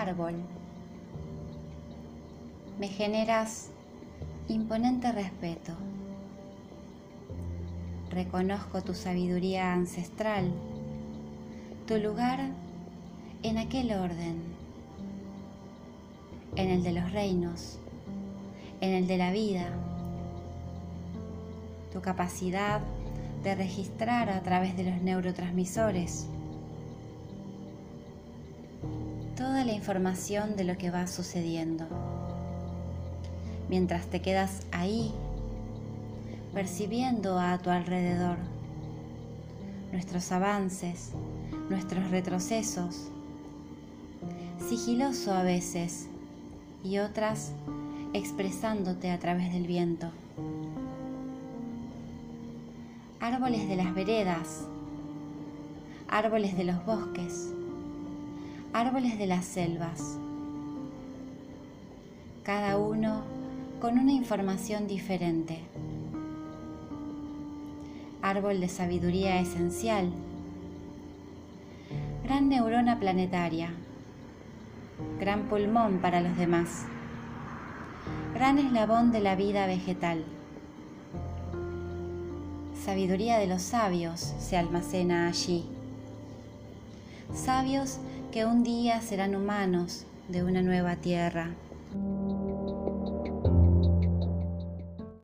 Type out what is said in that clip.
árbol. Me generas imponente respeto. Reconozco tu sabiduría ancestral, tu lugar en aquel orden, en el de los reinos, en el de la vida, tu capacidad de registrar a través de los neurotransmisores la información de lo que va sucediendo. Mientras te quedas ahí, percibiendo a tu alrededor nuestros avances, nuestros retrocesos, sigiloso a veces y otras expresándote a través del viento. Árboles de las veredas, árboles de los bosques, árboles de las selvas, cada uno con una información diferente. Árbol de sabiduría esencial, gran neurona planetaria, gran pulmón para los demás, gran eslabón de la vida vegetal. Sabiduría de los sabios se almacena allí. Sabios que un día serán humanos de una nueva tierra.